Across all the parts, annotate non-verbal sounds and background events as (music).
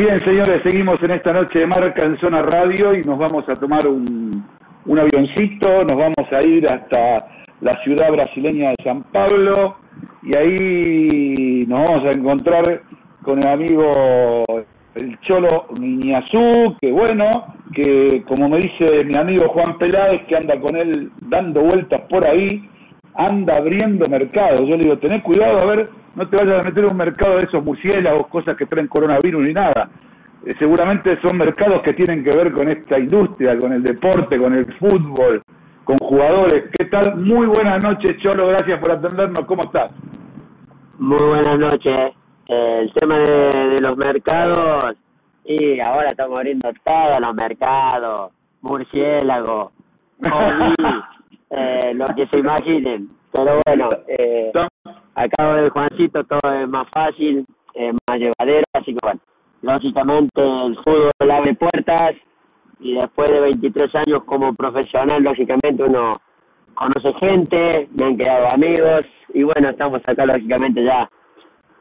Bien, señores, seguimos en esta noche de marca en Zona Radio y nos vamos a tomar un, un avioncito, nos vamos a ir hasta la ciudad brasileña de San Pablo y ahí nos vamos a encontrar con el amigo el Cholo Niñazú, que bueno, que como me dice mi amigo Juan Peláez, que anda con él dando vueltas por ahí, anda abriendo mercados. Yo le digo, tenés cuidado, a ver, no te vayas a meter en un mercado de esos murciélagos, cosas que traen coronavirus ni nada. Eh, seguramente son mercados que tienen que ver con esta industria, con el deporte, con el fútbol, con jugadores. ¿Qué tal? Muy buenas noches, Cholo, gracias por atendernos. ¿Cómo estás? Muy buenas noches. El tema de, los mercados, y ahora estamos abriendo todos los mercados, murciélago, (laughs) eh, lo que se imaginen. Pero bueno, eh, acabo de Juancito todo es más fácil, eh, más llevadero, así que bueno, lógicamente el fútbol abre puertas y después de 23 años como profesional, lógicamente uno conoce gente, me han quedado amigos y bueno, estamos acá lógicamente ya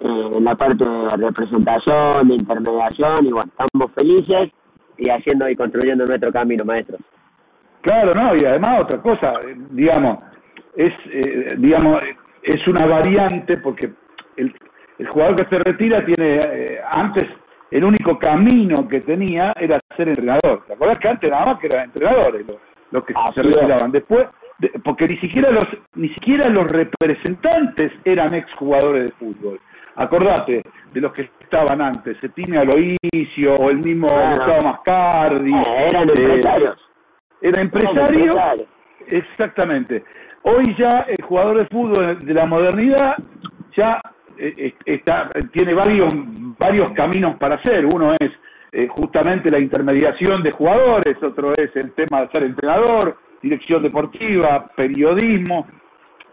eh, en la parte de representación, de intermediación y bueno, estamos felices y haciendo y construyendo nuestro camino, maestros. Claro, no, y además otra cosa, digamos, es, eh, digamos, es una variante porque el, el jugador que se retira tiene, eh, antes el único camino que tenía era ser entrenador. ¿Te acuerdas que antes nada más que eran entrenadores los, que se retiraban? Después, porque ni siquiera los ni siquiera los representantes eran exjugadores de fútbol. Acordate de los que estaban antes, Setime Aloisio o el mismo Gustavo Mascardi. Eh, eran empresarios. Era empresario. Exactamente. Hoy ya el jugador de fútbol de la modernidad ya eh, está tiene varios varios caminos para hacer. Uno es eh, justamente la intermediación de jugadores, otro es el tema de ser entrenador, dirección deportiva, periodismo.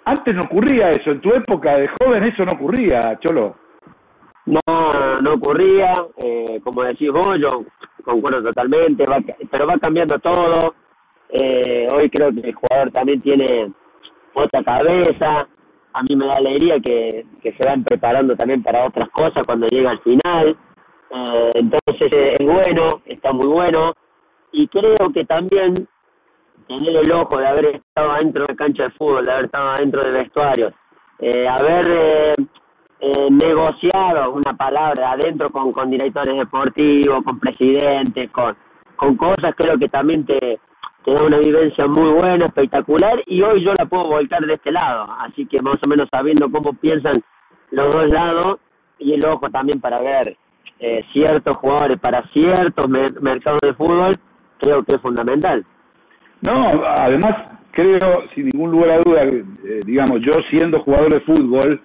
Antes no ocurría eso, en tu época de joven eso no ocurría, Cholo. No, no ocurría, eh, como decís vos, yo concuerdo totalmente, va, pero va cambiando todo. Eh, hoy creo que el jugador también tiene otra cabeza. A mí me da alegría que, que se van preparando también para otras cosas cuando llega al final. Eh, entonces eh, es bueno, está muy bueno. Y creo que también tener el ojo de haber estado dentro de cancha de fútbol, de haber estado dentro de vestuarios, eh, haber eh, eh, negociado una palabra adentro con, con directores deportivos, con presidentes, con, con cosas, creo que también te, te da una vivencia muy buena, espectacular, y hoy yo la puedo volcar de este lado, así que más o menos sabiendo cómo piensan los dos lados, y el ojo también para ver eh, ciertos jugadores para ciertos mercados de fútbol, creo que es fundamental. No, además creo, sin ningún lugar a duda, eh, digamos, yo siendo jugador de fútbol,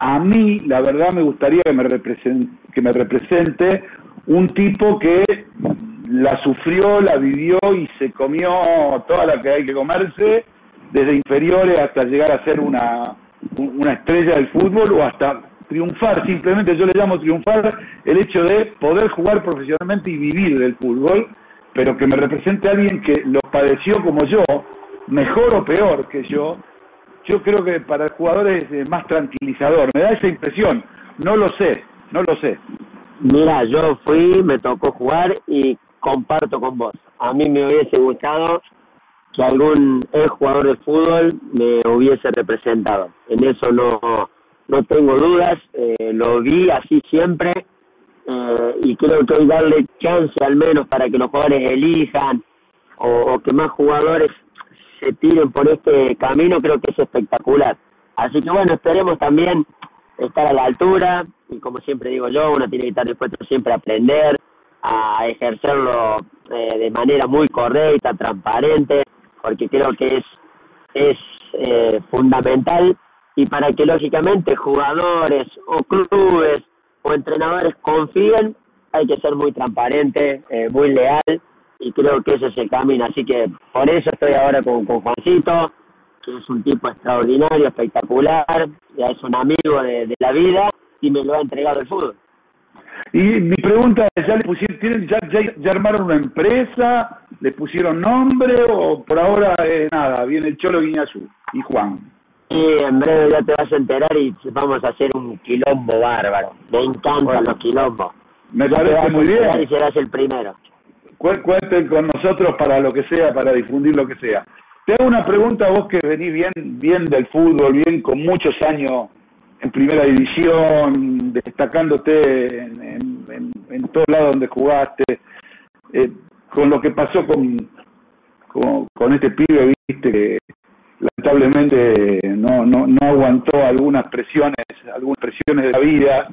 a mí la verdad me gustaría que me represente, que me represente un tipo que la sufrió, la vivió y se comió toda la que hay que comerse, desde inferiores hasta llegar a ser una, una estrella del fútbol o hasta triunfar, simplemente yo le llamo triunfar el hecho de poder jugar profesionalmente y vivir del fútbol, pero que me represente alguien que lo padeció como yo, mejor o peor que yo, yo creo que para el jugador es más tranquilizador, me da esa impresión, no lo sé, no lo sé. Mira, yo fui, me tocó jugar y comparto con vos. A mí me hubiese gustado que algún ex jugador de fútbol me hubiese representado. En eso no, no tengo dudas, eh, lo vi así siempre eh, y creo que hay darle chance al menos para que los jugadores elijan o, que más jugadores se tiren por este camino, creo que es espectacular. Así que bueno, esperemos también estar a la altura y como siempre digo yo, uno tiene que estar dispuesto siempre a aprender, a ejercerlo eh, de manera muy correcta, transparente, porque creo que es, es eh, fundamental y para que lógicamente jugadores o clubes o entrenadores confíen, hay que ser muy transparente, eh, muy leal y creo que ese es el camino. Así que por eso estoy ahora con, con Juancito, que es un tipo extraordinario, espectacular, ya es un amigo de, de la vida y me lo ha entregado el fútbol. Y mi pregunta es, ¿ya le pusieron, tienen, ya, ya, armaron una empresa? ¿Le pusieron nombre o por ahora eh, nada? Viene el Cholo Guiñazú y Juan. Sí, en breve ya te vas a enterar y vamos a hacer un quilombo bárbaro. Me encantan los quilombos. Me parece muy bien. Y serás el primero. Cuenten con nosotros para lo que sea, para difundir lo que sea. Te hago una pregunta vos que venís bien, bien del fútbol, bien con muchos años en primera división, destacándote en, en, en, todos lados donde jugaste, eh, con lo que pasó con, con, con este pibe, viste, que lamentablemente no, no, no aguantó algunas presiones, algunas presiones de la vida,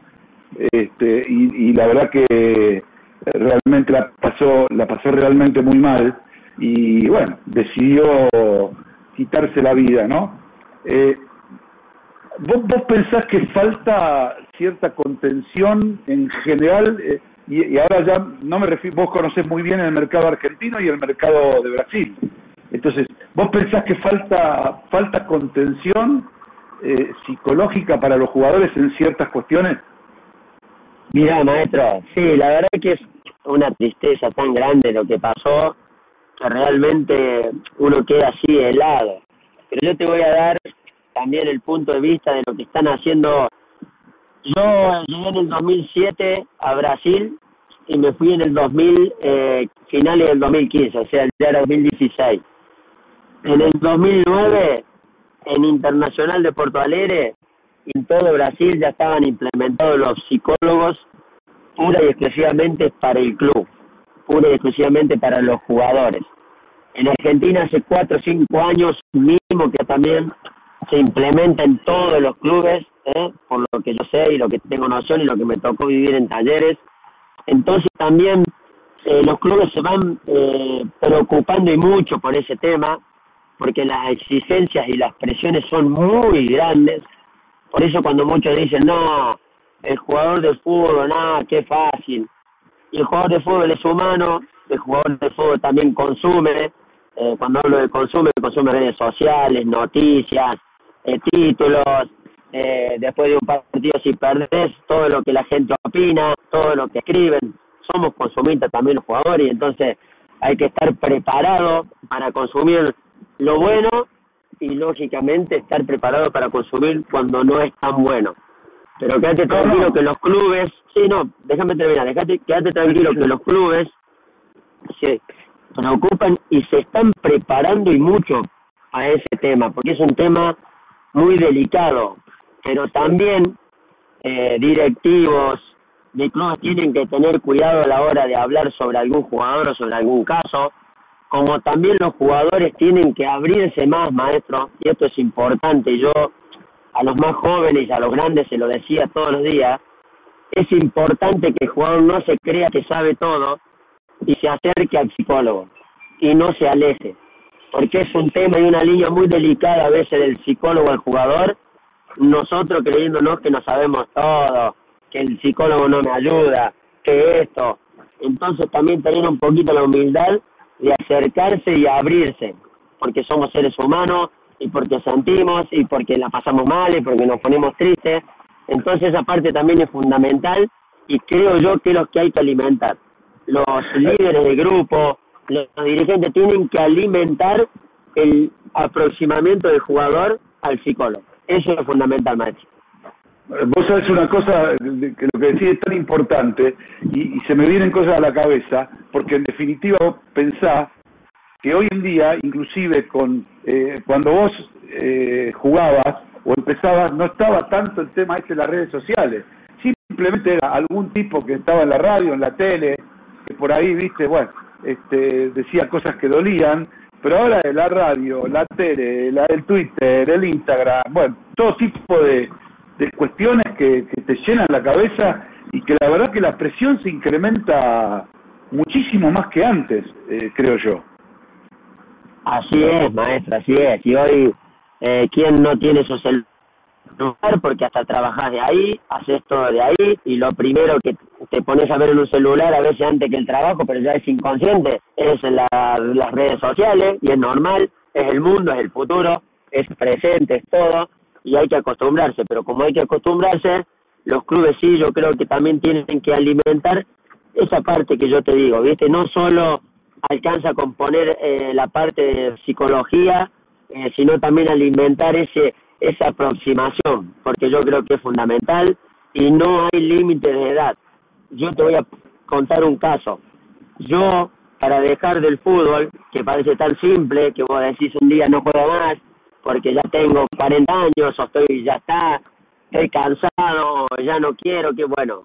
este, y, y la verdad que realmente la pasó, la pasó realmente muy mal y bueno, decidió quitarse la vida, ¿no? Eh, ¿vos, ¿Vos pensás que falta cierta contención en general? Eh, y, ahora ya no me refiero, vos conocés muy bien el mercado argentino y el mercado de Brasil. Entonces, ¿vos pensás que falta, falta contención eh, psicológica para los jugadores en ciertas cuestiones? Mira, maestro, sí, la verdad que es una tristeza tan grande lo que pasó que realmente uno queda así helado. Pero yo te voy a dar también el punto de vista de lo que están haciendo. Yo llegué en el 2007 a Brasil y me fui en el 2000, eh, finales del 2015, o sea, ya era 2016. En el 2009, en Internacional de Porto Alegre, en todo Brasil ya estaban implementados los psicólogos pura y exclusivamente para el club, pura y exclusivamente para los jugadores. En Argentina hace cuatro o cinco años mismo que también se implementa en todos los clubes, ¿eh? por lo que yo sé y lo que tengo noción y lo que me tocó vivir en talleres. Entonces también eh, los clubes se van eh, preocupando y mucho por ese tema, porque las exigencias y las presiones son muy grandes. Por eso cuando muchos dicen, no, el jugador de fútbol, nada, qué fácil. Y el jugador de fútbol es humano, el jugador de fútbol también consume, eh, cuando hablo de consume, consume redes sociales, noticias, eh, títulos, eh, después de un partido si perdés, todo lo que la gente opina, todo lo que escriben, somos consumistas también los jugadores y entonces hay que estar preparado para consumir lo bueno y lógicamente estar preparado para consumir cuando no es tan bueno. Pero quédate tranquilo que los clubes, sí, no, déjame terminar, déjate, quédate tranquilo que los clubes se preocupan y se están preparando y mucho a ese tema, porque es un tema muy delicado, pero también eh, directivos de clubes tienen que tener cuidado a la hora de hablar sobre algún jugador o sobre algún caso, como también los jugadores tienen que abrirse más, maestro, y esto es importante, yo a los más jóvenes y a los grandes se lo decía todos los días, es importante que el jugador no se crea que sabe todo y se acerque al psicólogo y no se aleje, porque es un tema y una línea muy delicada a veces del psicólogo al jugador, nosotros creyéndonos que no sabemos todo, que el psicólogo no me ayuda, que esto, entonces también tener un poquito la humildad de acercarse y abrirse, porque somos seres humanos y porque sentimos y porque la pasamos mal y porque nos ponemos tristes. Entonces esa parte también es fundamental y creo yo que es lo que hay que alimentar. Los líderes de grupo, los dirigentes tienen que alimentar el aproximamiento del jugador al psicólogo. Eso es fundamental, maestro. Vos sabés una cosa, que lo que decís es tan importante y, se me vienen cosas a la cabeza, porque en definitiva vos pensás que hoy en día, inclusive con eh, cuando vos eh, jugabas o empezabas, no estaba tanto el tema este de las redes sociales. Simplemente era algún tipo que estaba en la radio, en la tele, que por ahí, viste, bueno, este, decía cosas que dolían, pero ahora la radio, la tele, la, el Twitter, el Instagram, bueno, todo tipo de, de cuestiones que, que te llenan la cabeza y que la verdad que la presión se incrementa muchísimo más que antes, eh, creo yo. Así es, maestra, así es. Y hoy, eh, ¿quién no tiene su celular? Porque hasta trabajas de ahí, haces todo de ahí, y lo primero que te pones a ver en un celular, a veces antes que el trabajo, pero ya es inconsciente, es la, las redes sociales, y es normal, es el mundo, es el futuro, es presente, es todo, y hay que acostumbrarse. Pero como hay que acostumbrarse, los clubes sí, yo creo que también tienen que alimentar esa parte que yo te digo, ¿viste? No solo alcanza con poner eh, la parte de psicología, eh, sino también alimentar ese esa aproximación, porque yo creo que es fundamental y no hay límite de edad. yo te voy a contar un caso. Yo, para dejar del fútbol, que parece tan simple, que vos decís un día no puedo más, porque ya tengo 40 años, o estoy, ya está, estoy cansado, ya no quiero, que bueno,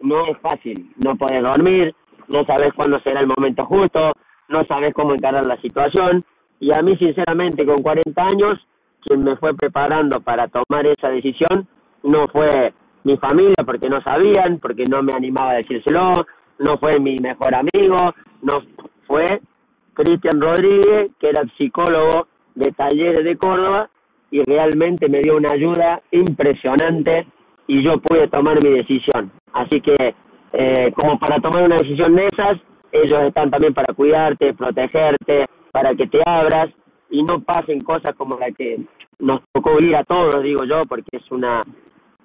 no es fácil, no puedes dormir, no sabes cuándo será el momento justo, no sabes cómo encarar la situación, y a mí sinceramente con 40 años, quien me fue preparando para tomar esa decisión no fue mi familia porque no sabían, porque no me animaba a decírselo, no fue mi mejor amigo, no fue Cristian Rodríguez, que era psicólogo de talleres de Córdoba y realmente me dio una ayuda impresionante y yo pude tomar mi decisión. Así que eh, como para tomar una decisión de esas, ellos están también para cuidarte, protegerte, para que te abras y no pasen cosas como la que nos tocó ir a todos, digo yo, porque es una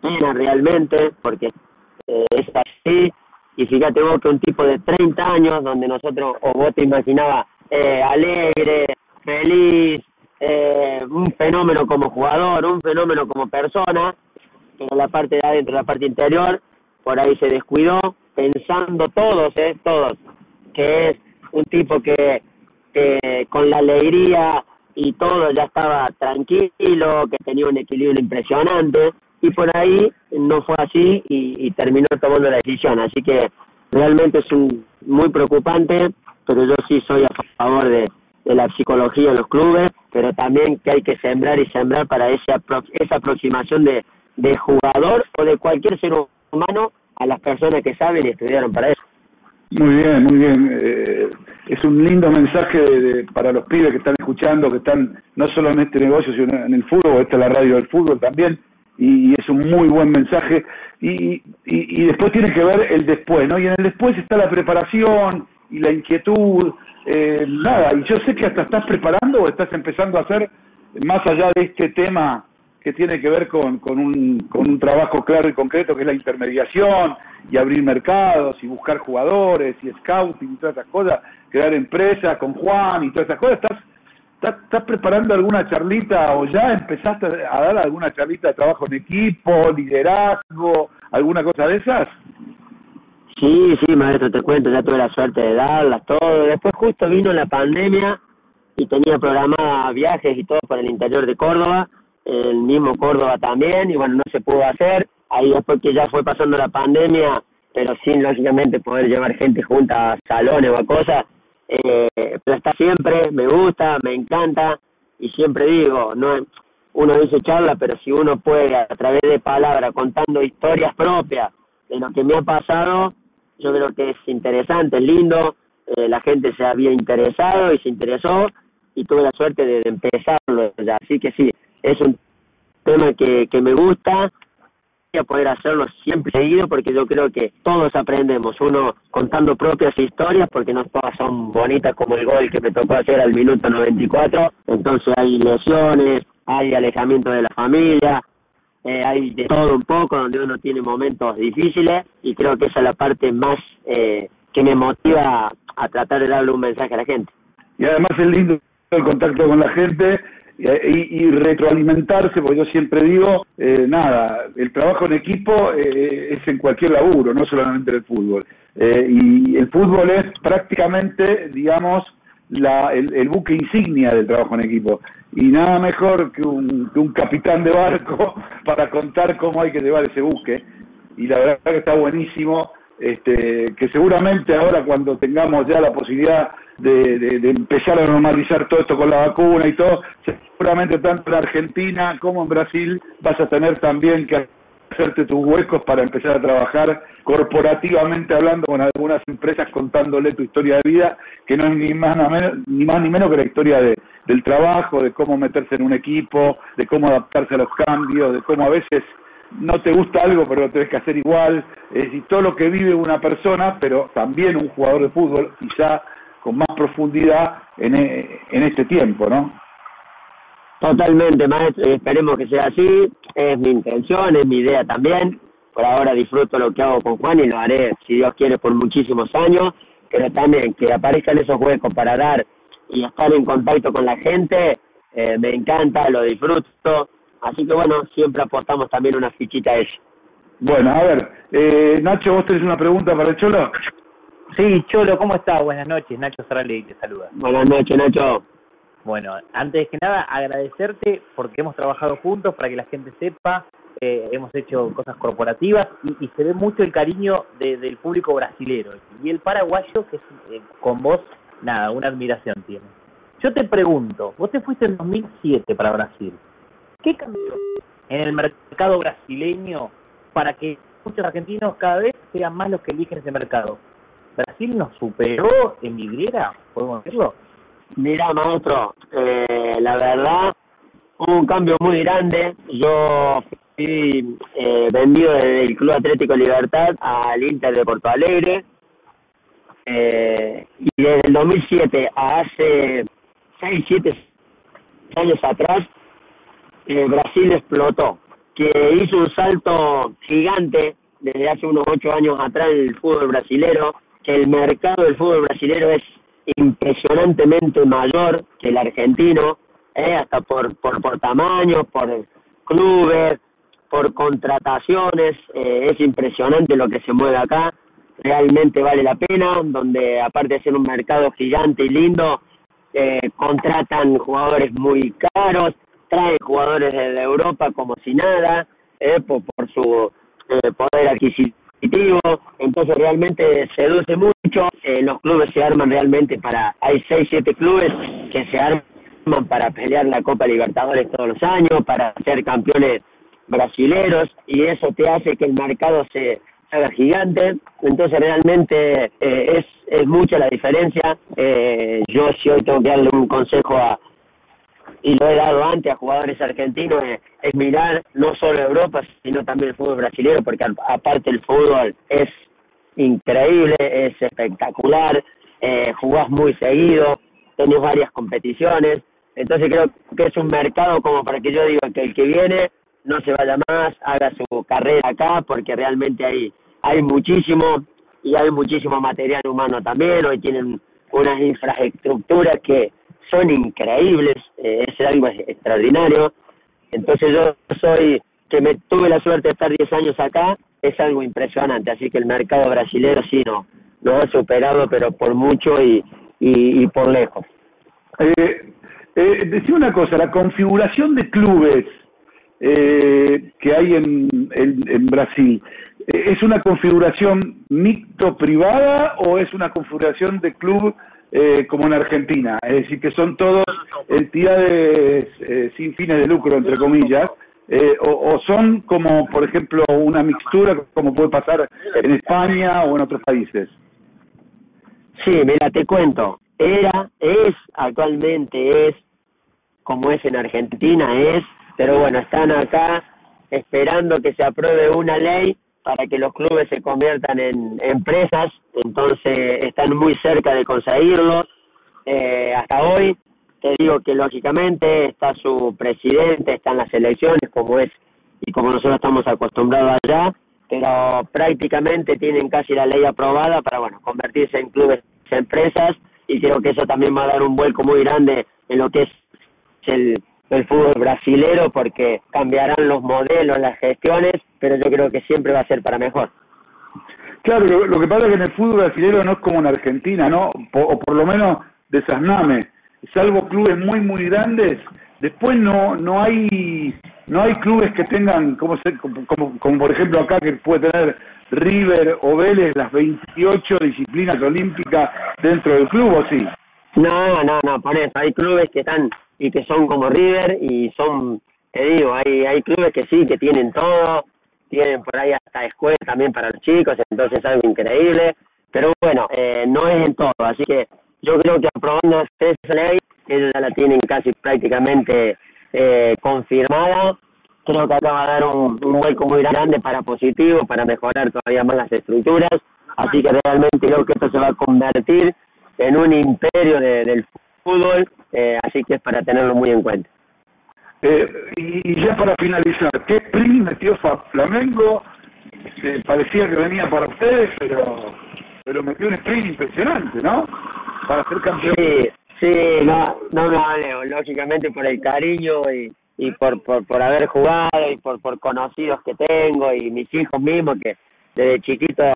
pena realmente, porque eh, es así. Y fíjate vos que un tipo de 30 años, donde nosotros, o vos te imaginabas, eh, alegre, feliz, eh, un fenómeno como jugador, un fenómeno como persona, pero la parte de adentro, la parte interior, por ahí se descuidó, pensando todos, eh, todos, que es un tipo que, que con la alegría y todo ya estaba tranquilo, que tenía un equilibrio impresionante, y por ahí no fue así y, terminó tomando la decisión. Así que realmente es un, muy preocupante, pero yo sí soy a favor de, de la psicología en los clubes, pero también que hay que sembrar y sembrar para esa, esa aproximación de, de jugador o de cualquier ser humano a las personas que saben y estudiaron para eso. Muy bien, muy bien. Eh, es un lindo mensaje de, para los pibes que están escuchando, que están no solo en este negocio, sino en el fútbol, esta es la radio del fútbol también, y, es un muy buen mensaje. Y, y, y después tiene que ver el después, ¿no? Y en el después está la preparación y la inquietud, eh, nada, y yo sé que hasta estás preparando o estás empezando a hacer, más allá de este tema que tiene que ver con, con, un, con un trabajo claro y concreto, que es la intermediación y abrir mercados y buscar jugadores y scouting y todas esas cosas, crear empresas con Juan y todas esas cosas, ¿estás ¿Estás, preparando alguna charlita o ya empezaste a dar alguna charlita de trabajo en equipo, liderazgo, alguna cosa de esas? Sí, sí, maestro, te cuento, ya tuve la suerte de darlas, todo. Después justo vino la pandemia y tenía programada viajes y todo para el interior de Córdoba, el mismo Córdoba también, y bueno, no se pudo hacer. Ahí después que ya fue pasando la pandemia, pero sin lógicamente poder llevar gente junta a salones o a cosas, eh, pero está siempre, me gusta, me encanta y siempre digo, no uno dice charla, pero si uno puede a través de palabras contando historias propias de lo que me ha pasado, yo creo que es interesante, es lindo, eh, la gente se había interesado y se interesó y tuve la suerte de, empezarlo ya, así que sí, es un tema que, que me gusta. A poder hacerlo siempre seguido porque yo creo que todos aprendemos, uno contando propias historias porque no todas son bonitas como el gol que me tocó hacer al minuto 94, entonces hay lesiones, hay alejamiento de la familia, eh, hay de todo un poco donde uno tiene momentos difíciles y creo que esa es la parte más eh, que me motiva a tratar de darle un mensaje a la gente. Y además es lindo el contacto con la gente y, y, retroalimentarse, porque yo siempre digo, eh, nada, el trabajo en equipo eh, es en cualquier laburo, no solamente en el fútbol. Eh, y el fútbol es prácticamente, digamos, la, el, buque insignia del trabajo en equipo. Y nada mejor que un, que un capitán de barco (laughs) para contar cómo hay que llevar ese buque. Y la verdad que está buenísimo este, que seguramente ahora cuando tengamos ya la posibilidad de, de, empezar a normalizar todo esto con la vacuna y todo, seguramente tanto en Argentina como en Brasil vas a tener también que hacerte tus huecos para empezar a trabajar corporativamente hablando con algunas empresas contándole tu historia de vida, que no es ni más, ni, más ni menos que la historia de, del trabajo, de cómo meterse en un equipo, de cómo adaptarse a los cambios, de cómo a veces no te gusta algo, pero lo tenés que hacer igual, es decir, todo lo que vive una persona, pero también un jugador de fútbol, quizá con más profundidad en, e, en este tiempo, ¿no? Totalmente, maestro, esperemos que sea así, es mi intención, es mi idea también, por ahora disfruto lo que hago con Juan y lo haré, si Dios quiere, por muchísimos años, pero también que aparezcan esos huecos para dar y estar en contacto con la gente, eh, me encanta, lo disfruto, Así que bueno, siempre apostamos también una fichita a eso. Bueno, a ver, eh, Nacho, ¿vos tenés una pregunta para el Cholo? Sí, Cholo, ¿cómo estás? Buenas noches, Nacho Sarali te saluda. Buenas noches, Nacho. Bueno, antes que nada, agradecerte porque hemos trabajado juntos para que la gente sepa, eh, hemos hecho cosas corporativas y, se ve mucho el cariño del público brasilero. Y el paraguayo, que es, eh, con vos, nada, una admiración tiene. Yo te pregunto, vos te fuiste en 2007 para Brasil. ¿Qué cambió en el mercado brasileño para que muchos argentinos cada vez sean más los que eligen ese mercado? ¿Brasil nos superó en vidriera? ¿Podemos decirlo? Mira, maestro, eh, la verdad, hubo un cambio muy grande. Yo fui eh, vendido desde el Club Atlético Libertad al Inter de Porto Alegre. Eh, y desde el 2007 a hace 6, 7 años atrás, eh, Brasil explotó. Que hizo un salto gigante desde hace unos 8 años atrás el fútbol brasilero. El mercado del fútbol brasilero es impresionantemente mayor que el argentino, eh, hasta por, por, por tamaño, por clubes, por contrataciones, eh, es impresionante lo que se mueve acá, realmente vale la pena, donde aparte de ser un mercado gigante y lindo, eh, contratan jugadores muy caros, traen jugadores de Europa como si nada, eh, por, por su eh, poder adquisitivo, entonces realmente seduce mucho, eh, los clubes se arman realmente para, hay seis, siete clubes que se arman para pelear la Copa Libertadores todos los años, para ser campeones brasileros y eso te hace que el mercado se haga gigante, entonces realmente eh, es, es mucha la diferencia. Eh, yo si hoy tengo que darle un consejo a, y lo he dado antes a jugadores argentinos, es, mirar no solo Europa, sino también el fútbol brasileño, porque aparte el fútbol es increíble, es espectacular, eh, jugás muy seguido, tenés varias competiciones, entonces creo que es un mercado como para que yo diga que el que viene no se vaya más, haga su carrera acá, porque realmente hay, hay muchísimo y hay muchísimo material humano también, hoy tienen unas infraestructuras que son increíbles, eh, es algo extraordinario, entonces yo soy, que me tuve la suerte de estar 10 años acá, es algo impresionante, así que el mercado brasileño sí no, lo ha superado, pero por mucho y, y, por lejos. Eh, eh, decía una cosa, la configuración de clubes eh, que hay en, en, Brasil, ¿es una configuración mixto-privada o es una configuración de club eh, como en Argentina? Es decir, que son todos entidades eh, sin fines de lucro, entre comillas, eh, o, o son como, por ejemplo, una mixtura como puede pasar en España o en otros países. Sí, mira, te cuento. Era, es, actualmente es, como es en Argentina, es pero bueno, están acá esperando que se apruebe una ley para que los clubes se conviertan en empresas, entonces están muy cerca de conseguirlo. Eh, hasta hoy, te digo que lógicamente está su presidente, están las elecciones, como es y como nosotros estamos acostumbrados allá, pero prácticamente tienen casi la ley aprobada para bueno convertirse en clubes, empresas, y creo que eso también va a dar un vuelco muy grande en lo que es el el fútbol brasilero porque cambiarán los modelos, las gestiones, pero yo creo que siempre va a ser para mejor. Claro, lo, que pasa es que en el fútbol brasilero no es como en Argentina, ¿no? o por lo menos de Sasname, salvo clubes muy, muy grandes, después no no hay no hay clubes que tengan, como, como, como por ejemplo acá, que puede tener River o Vélez las 28 disciplinas olímpicas dentro del club, ¿o sí? No, no, no, por eso, hay clubes que están y que son como River y son, te digo, hay, hay clubes que sí, que tienen todo, tienen por ahí hasta escuelas también para los chicos, entonces es algo increíble, pero bueno, eh, no es en todo, así que yo creo que aprobando esa ley, ellos ya la tienen casi prácticamente eh, confirmada, creo que acá va a dar un, un vuelco muy grande para positivo, para mejorar todavía más las estructuras, así que realmente creo que esto se va a convertir en un imperio de, del fútbol, eh, así que es para tenerlo muy en cuenta. Eh, y, ya para finalizar, ¿qué sprint metió Flamengo? Eh, parecía que venía para ustedes, pero pero metió un sprint impresionante, ¿no? Para ser campeón. Sí, sí, no, no me lógicamente por el cariño y, y por, por, por haber jugado y por, por conocidos que tengo y mis hijos mismos que desde chiquitos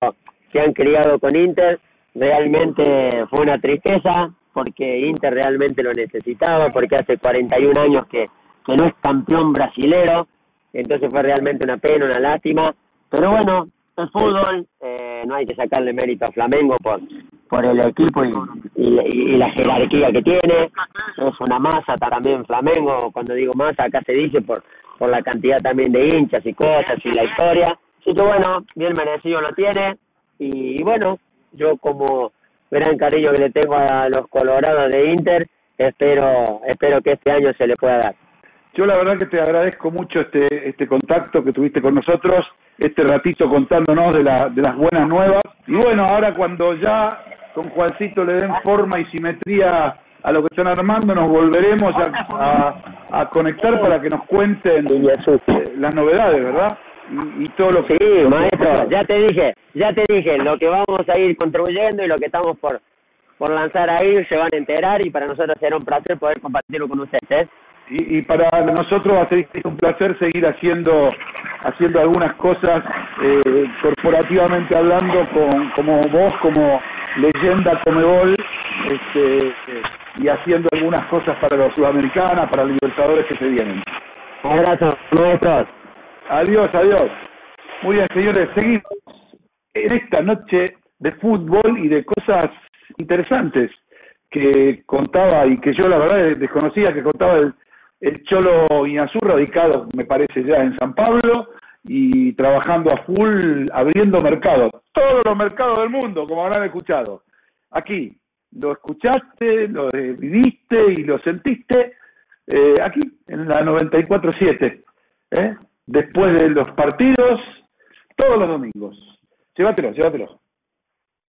se han criado con Inter, realmente fue una tristeza porque Inter realmente lo necesitaba, porque hace 41 años que, que no es campeón brasilero, entonces fue realmente una pena, una lástima, pero bueno, el fútbol, eh, no hay que sacarle mérito a Flamengo por, por el equipo y, y, la jerarquía que tiene, es una masa también Flamengo, cuando digo masa acá se dice por, por la cantidad también de hinchas y cosas y la historia, así que bueno, bien merecido lo tiene, y bueno, yo como gran cariño que le tengo a los colorados de Inter, espero, espero que este año se le pueda dar. Yo la verdad que te agradezco mucho este, este contacto que tuviste con nosotros, este ratito contándonos de, la, de las buenas nuevas. Y bueno, ahora cuando ya con Juancito le den forma y simetría a lo que están armando, nos volveremos a, a, conectar para que nos cuenten eh, las novedades, ¿verdad? Y, todo lo que... Sí, maestro, ya te dije, ya te dije, lo que vamos a ir contribuyendo y lo que estamos por, por lanzar ahí se van a enterar y para nosotros será un placer poder compartirlo con ustedes. Y, y para nosotros va a ser un placer seguir haciendo haciendo algunas cosas eh, corporativamente hablando con como vos como leyenda Comebol este, y haciendo algunas cosas para los sudamericanas, para los libertadores que se vienen. Un abrazo, maestros. Adiós, adiós. Muy bien, señores, seguimos en esta noche de fútbol y de cosas interesantes que contaba y que yo la verdad desconocía que contaba el, el Cholo Inazú, radicado me parece ya en San Pablo y trabajando a full, abriendo mercados, todos los mercados del mundo, como habrán escuchado. Aquí, lo escuchaste, lo viviste y lo sentiste eh, aquí, en la 94.7, ¿eh? Después de los partidos, todos los domingos. Llévatelo, llévatelo.